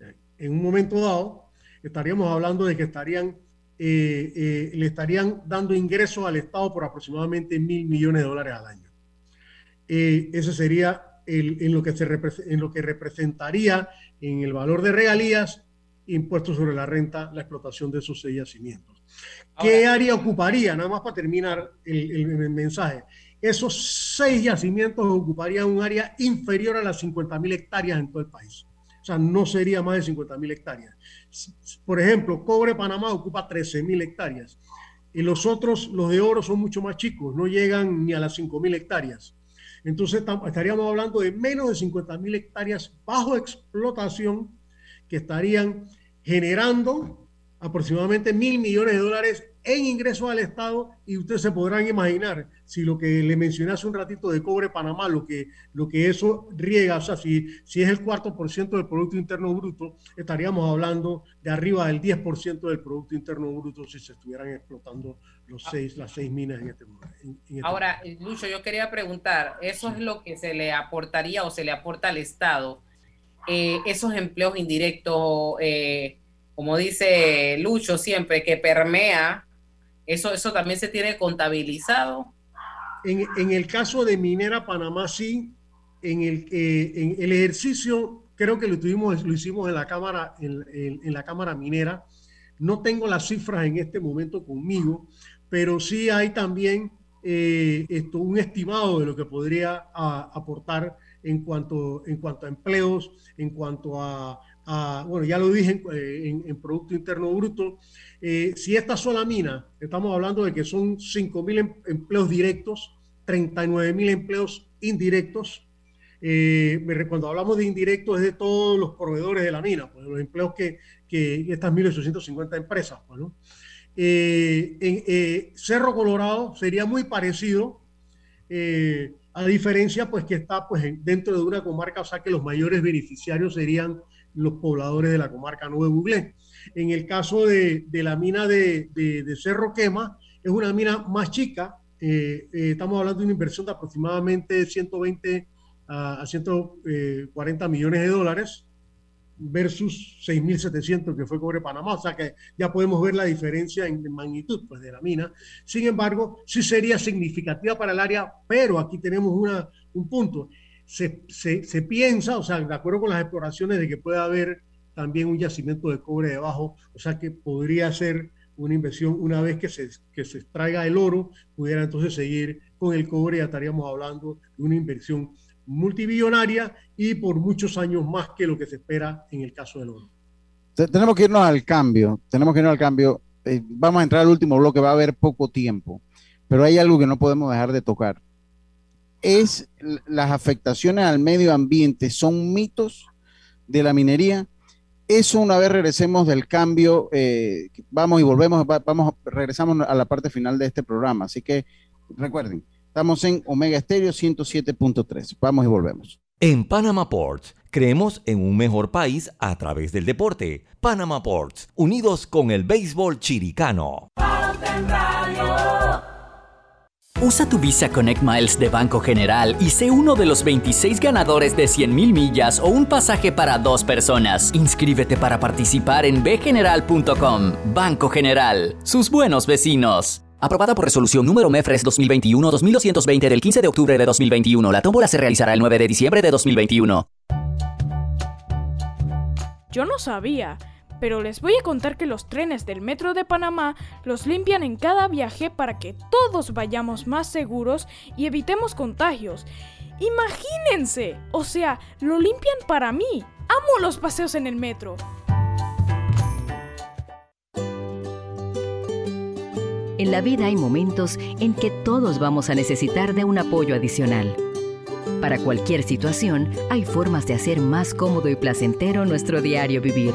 eh, en un momento dado, estaríamos hablando de que estarían, eh, eh, le estarían dando ingresos al Estado por aproximadamente mil millones de dólares al año. Eh, ese sería el- en, lo que se en lo que representaría en el valor de regalías, impuestos sobre la renta, la explotación de esos seis yacimientos. ¿Qué área ocuparía? Nada más para terminar el, el- el mensaje. Esos seis yacimientos ocuparían un área inferior a las 50 mil hectáreas en todo el país. O sea, no sería más de 50 mil hectáreas. Por ejemplo, Cobre Panamá ocupa 13 mil hectáreas. Y los otros, los de oro, son mucho más chicos, no llegan ni a las 5 mil hectáreas. Entonces estaríamos hablando de menos de 50 mil hectáreas bajo explotación que estarían generando aproximadamente mil millones de dólares en ingresos al Estado y ustedes se podrán imaginar si lo que le mencioné hace un ratito de cobre Panamá, lo que, lo que eso riega, o sea, si, si es el cuarto por ciento del Producto Interno Bruto, estaríamos hablando de arriba del 10% del Producto Interno Bruto si se estuvieran explotando los seis, las seis minas en este momento. en- en este Ahora, Lucho, yo quería preguntar, ¿eso es lo que se le aportaría o se le aporta al Estado? Eh, esos empleos indirectos, eh, como dice Lucho siempre, que permea, ¿eso, eso también se tiene contabilizado? En, en el caso de Minera Panamá, sí, en el, eh, en el ejercicio, creo que lo, tuvimos, lo hicimos en la, cámara, en, en- la Cámara Minera. No tengo las cifras en este momento conmigo, pero sí hay también eh, esto, un estimado de lo que podría aportar en cuanto, en cuanto a empleos, en cuanto a, bueno, ya lo dije en, eh, en- Producto Interno Bruto. Eh, si esta sola mina, estamos hablando de que son 5 mil em- empleos directos, 39 mil empleos indirectos. Eh, cuando hablamos de indirectos es de todos los proveedores de la mina, pues, los empleos que, estas 1.850 empresas. Pues, ¿no? Eh, en eh, Cerro Colorado sería muy parecido, eh, a diferencia pues que está pues en- dentro de una comarca, o sea que los mayores beneficiarios serían los pobladores de la comarca Nuevo Buglé. En el caso de, de la mina de, de- Cerro Quema, es una mina más chica, eh, eh, estamos hablando de una inversión de aproximadamente 120 a, a 140 millones de dólares versus 6.700 que fue Cobre Panamá, o sea que ya podemos ver la diferencia en magnitud pues, de la mina. Sin embargo, sí sería significativa para el área, pero aquí tenemos una, un punto. Se, se, piensa, o sea, de acuerdo con las exploraciones, de que puede haber también un yacimiento de cobre debajo, o sea que podría ser una inversión una vez que se, que se extraiga el oro, pudiera entonces seguir con el cobre, ya estaríamos hablando de una inversión multibillonaria y por muchos años más que lo que se espera en el caso del oro. Tenemos que irnos al cambio, tenemos que irnos al cambio. Eh, vamos a entrar al último bloque, va a haber poco tiempo, pero hay algo que no podemos dejar de tocar. Es las afectaciones al medio ambiente, son mitos de la minería. Eso una vez regresemos del cambio, eh, vamos y volvemos, vamos, regresamos a la parte final de este programa. Así que recuerden, estamos en Omega Estéreo 107.3. Vamos y volvemos. En Panama Ports, creemos en un mejor país a través del deporte. Panama Ports, unidos con el béisbol chiricano. Usa tu Visa Connect Miles de Banco General y sé uno de los 26 ganadores de 100.000 millas o un pasaje para dos personas. Inscríbete para participar en bgeneral.com. Banco General, sus buenos vecinos. Aprobada por resolución número MEFRES 2021-2220 del 15 de octubre de 2021. La tómbola se realizará el 9 de diciembre de 2021. Yo no sabía, pero les voy a contar que los trenes del Metro de Panamá los limpian en cada viaje para que todos vayamos más seguros y evitemos contagios. Imagínense, o sea, lo limpian para mí. Amo los paseos en el metro. En la vida hay momentos en que todos vamos a necesitar de un apoyo adicional. Para cualquier situación, hay formas de hacer más cómodo y placentero nuestro diario vivir.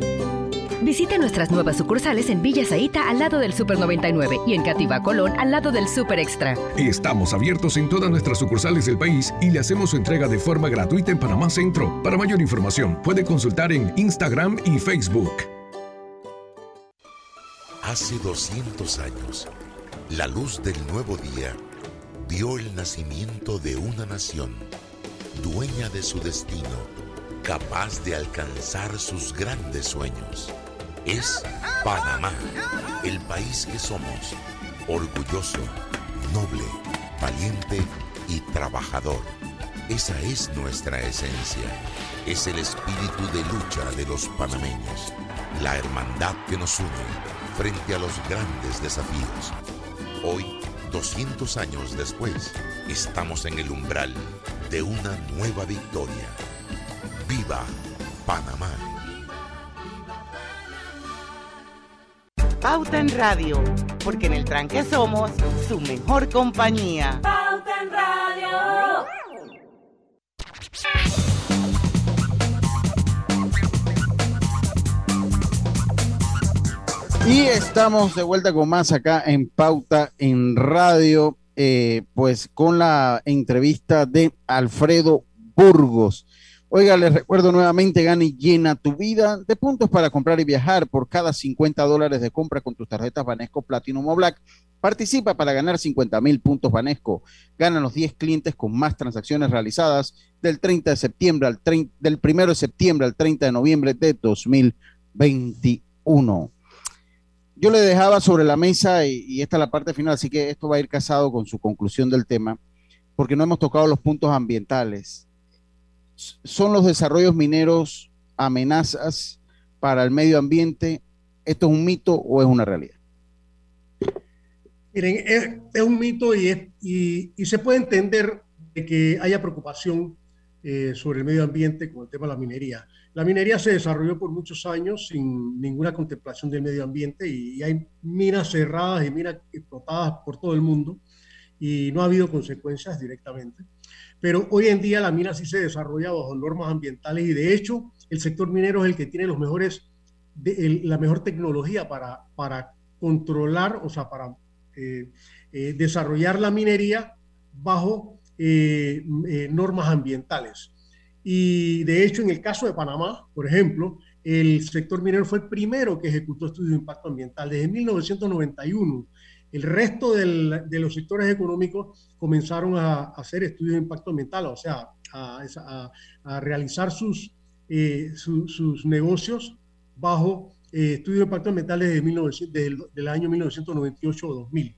Visite nuestras nuevas sucursales en Villa Zaita al lado del Super 99 y en Cativa Colón al lado del Super Extra. Estamos abiertos en todas nuestras sucursales del país y le hacemos su entrega de forma gratuita en Panamá Centro. Para mayor información, puede consultar en Instagram y Facebook. Hace 200 años, la luz del nuevo día vio el nacimiento de una nación, dueña de su destino, capaz de alcanzar sus grandes sueños. Es Panamá, el país que somos, orgulloso, noble, valiente y trabajador. Esa es nuestra esencia. Es el espíritu de lucha de los panameños, la hermandad que nos une frente a los grandes desafíos. Hoy, 200 años después, estamos en el umbral de una nueva victoria. ¡Viva Panamá! Pauta en Radio, porque en el tranque somos su mejor compañía. Pauta en Radio. Y estamos de vuelta con más acá en Pauta en Radio, eh, pues con la entrevista de Alfredo Burgos. Oiga, les recuerdo nuevamente, gana y llena tu vida de puntos para comprar y viajar por cada 50 dólares de compra con tus tarjetas Banesco Platinum o Black. Participa para ganar 50 mil puntos Banesco. Gana los 10 clientes con más transacciones realizadas del 30 de septiembre al 30, del 1 de septiembre al 30 de noviembre de 2021 yo le dejaba sobre la mesa, y, esta es la parte final, así que esto va a ir casado con su conclusión del tema, porque no hemos tocado los puntos ambientales. ¿Son los desarrollos mineros amenazas para el medio ambiente? ¿Esto es un mito o es una realidad? Miren, es, un mito y, se puede entender de que haya preocupación eh, sobre el medio ambiente con el tema de la minería. La minería se desarrolló por muchos años sin ninguna contemplación del medio ambiente y, y hay minas cerradas y minas explotadas por todo el mundo y no ha habido consecuencias directamente. Pero hoy en día la mina sí se desarrolla bajo normas ambientales y de hecho el sector minero es el que tiene la mejor tecnología para, para controlar, o sea, para eh, eh, desarrollar la minería bajo eh, normas ambientales. Y de hecho, en el caso de Panamá, por ejemplo, el sector minero fue el primero que ejecutó estudios de impacto ambiental desde 1991. El resto de los sectores económicos comenzaron a, hacer estudios de impacto ambiental, o sea, a, realizar sus, eh, su, sus negocios bajo eh, estudio de impactos ambientales desde, 1900, desde, el, del año 1998 o 2000.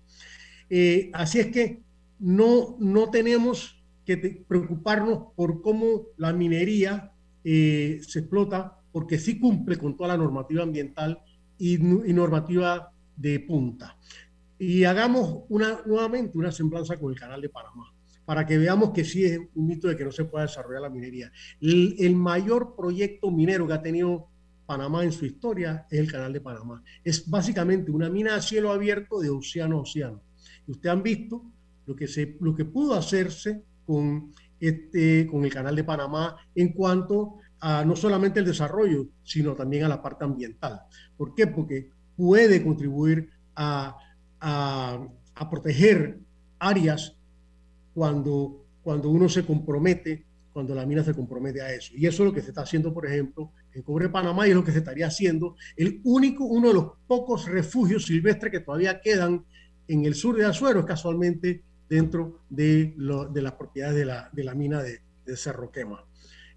Eh, así es que no, no tenemos que preocuparnos por cómo la minería se explota, porque sí cumple con toda la normativa ambiental y normativa de punta. Y hagamos una, nuevamente una semblanza con el canal de Panamá para que veamos que sí es un mito de que no se pueda desarrollar la minería. El, mayor proyecto minero que ha tenido Panamá en su historia es el Canal de Panamá. Es básicamente una mina a cielo abierto de océano a océano. Y ustedes han visto lo que, se, lo que pudo hacerse con, este, con el Canal de Panamá en cuanto a no solamente el desarrollo, sino también a la parte ambiental. ¿Por qué? Porque puede contribuir a, a, a proteger áreas cuando, cuando uno se compromete, cuando la mina se compromete a eso. Y eso es lo que se está haciendo, por ejemplo, en Cobre Panamá y es lo que se estaría haciendo. El único, uno de los pocos refugios silvestres que todavía quedan en el sur de Azuero es casualmente dentro de, lo, de las propiedades de la, de la mina de, de Cerro Quema.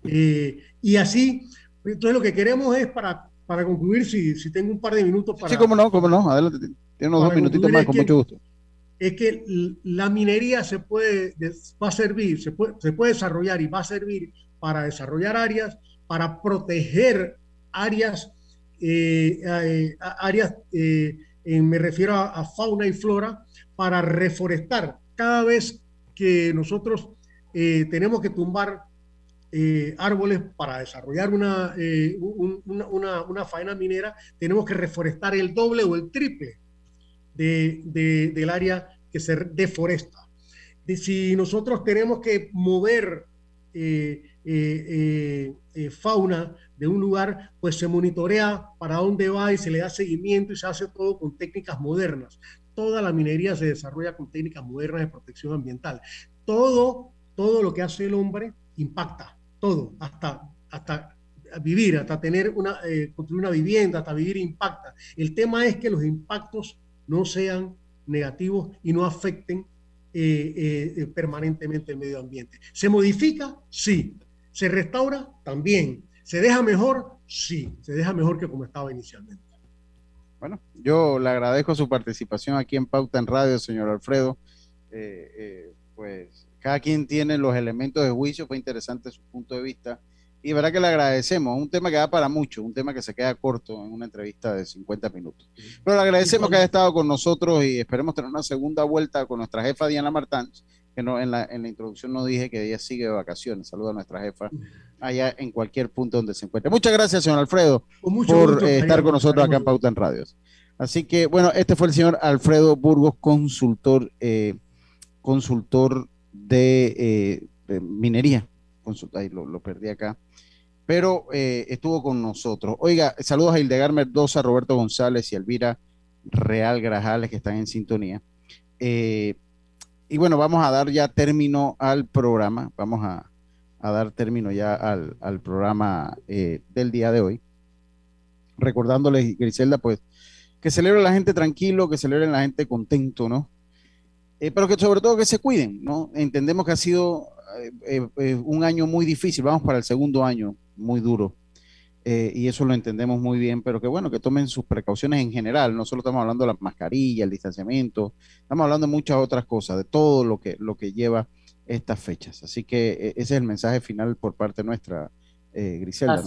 Eh, y así, entonces lo que queremos es para, para concluir, si, si tengo un par de minutos para... Sí, cómo no, cómo no, adelante, tiene unos dos minutitos más, con que, mucho gusto es que la minería se puede, va a servir, se puede, se puede desarrollar y va a servir para desarrollar áreas, para proteger áreas, eh, eh, áreas eh, me refiero a, a, fauna y flora, para reforestar. Cada vez que nosotros tenemos que tumbar árboles para desarrollar una, un, una, una, una faena minera, tenemos que reforestar el doble o el triple de, de, del área que se deforesta. De si nosotros tenemos que mover eh, eh, eh, fauna de un lugar, pues se monitorea para dónde va y se le da seguimiento y se hace todo con técnicas modernas. Toda la minería se desarrolla con técnicas modernas de protección ambiental. Todo, todo lo que hace el hombre impacta, todo, hasta, hasta vivir, hasta tener una, construir una vivienda, hasta vivir impacta. El tema es que los impactos no sean negativos y no afecten eh, eh, permanentemente el medio ambiente. ¿Se modifica? Sí. ¿Se restaura? También. ¿Se deja mejor? Sí. Se deja mejor que como estaba inicialmente. Bueno, yo le agradezco su participación aquí en Pauta en Radio, señor Alfredo. Eh, pues cada quien tiene los elementos de juicio, fue interesante su punto de vista y verdad que le agradecemos. Un tema que da para mucho, un tema que se queda corto en una entrevista de 50 minutos. Pero le agradecemos que haya estado con nosotros y esperemos tener una segunda vuelta con nuestra jefa Diana Martán, que no, en, la, en la introducción no dije que ella sigue de vacaciones. Saluda a nuestra jefa allá en cualquier punto donde se encuentre. Muchas gracias, señor Alfredo, por eh, estar con nosotros acá en Pauta en Radios. Así que, bueno, este fue el señor Alfredo Burgos, consultor, eh, consultor de, eh, de minería. Consulta, ahí lo, perdí acá pero eh, estuvo con nosotros. Oiga, saludos a Hildegard Mendoza, Roberto González y Elvira Real Grajales que están en sintonía. Eh, y bueno, vamos a dar ya término al programa, vamos a, a dar término ya al, al programa eh, del día de hoy. Recordándoles, Griselda, pues, que celebre la gente tranquilo, que celebre la gente contento, ¿no? pero que sobre todo que se cuiden, ¿no? Entendemos que ha sido un año muy difícil, vamos para el segundo año muy duro. Eh, y eso lo entendemos muy bien, pero que bueno, que tomen sus precauciones en general. No solo estamos hablando de la mascarilla, el distanciamiento, estamos hablando de muchas otras cosas, de todo lo que, lo que lleva estas fechas. Así que eh, ese es el mensaje final por parte nuestra, eh, Griselda.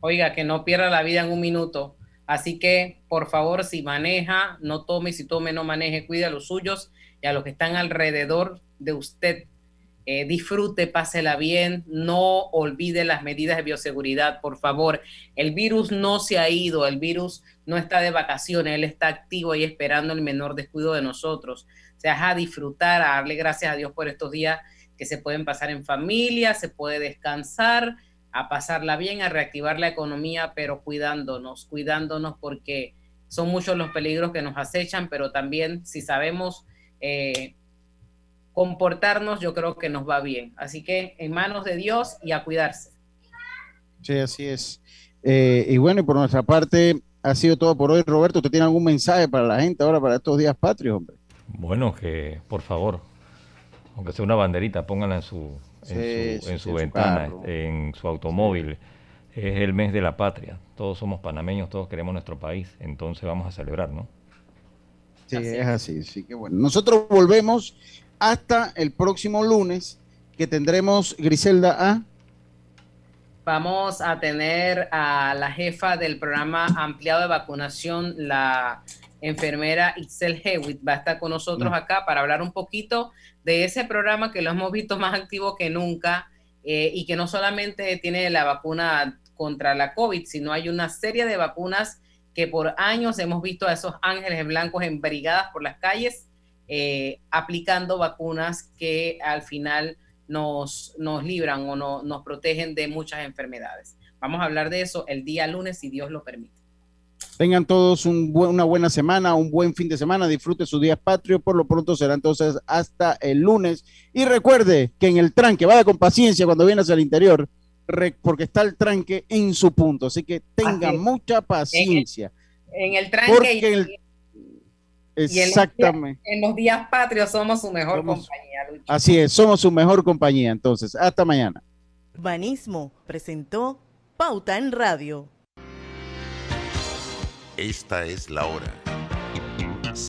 Oiga, que no pierda la vida en un minuto. Así que, por favor, si maneja, no tome, si tome, no maneje, cuide a los suyos y a los que están alrededor de usted eh, disfrute, pásela bien, no olvide las medidas de bioseguridad, por favor. El virus no se ha ido, el virus no está de vacaciones, él está activo y esperando el menor descuido de nosotros. O sea, a disfrutar, a darle gracias a Dios por estos días que se pueden pasar en familia, se puede descansar, a pasarla bien, a reactivar la economía, pero cuidándonos, cuidándonos porque son muchos los peligros que nos acechan, pero también si sabemos eh, comportarnos, yo creo que nos va bien. Así que en manos de Dios y a cuidarse. Sí, así es. Eh, y bueno, y por nuestra parte, ha sido todo por hoy. Roberto, ¿usted tiene algún mensaje para la gente ahora, para estos días patrios, hombre? Bueno, que por favor, aunque sea una banderita, pónganla en su, en sí, su, en sí, su ventana, en su automóvil. es el mes de la patria. Todos somos panameños, todos queremos nuestro país, entonces vamos a celebrar, ¿no? Sí, es así. Sí, que bueno. Nosotros volvemos hasta el próximo lunes, que tendremos, Griselda, a... Vamos a tener a la jefa del programa ampliado de vacunación, la enfermera Itzel Hewitt, va a estar con nosotros acá para hablar un poquito de ese programa que lo hemos visto más activo que nunca eh, y que no solamente tiene la vacuna contra la COVID, sino hay una serie de vacunas que por años hemos visto a esos ángeles blancos en brigadas por las calles eh, aplicando vacunas que al final nos, nos libran o no, nos protegen de muchas enfermedades. Vamos a hablar de eso el día lunes, si Dios lo permite. Tengan todos una buena semana, un buen fin de semana, disfrute su día patrio, por lo pronto será entonces hasta el lunes. Y recuerde que en el tranque, vaya con paciencia cuando viene hacia el interior, porque está el tranque en su punto, así que tenga mucha paciencia. En el, tranque Exactamente. En los, días, patrios somos su mejor compañía. Así es, somos su mejor compañía. Entonces, hasta mañana. Banismo presentó Pauta en Radio. Esta es la hora.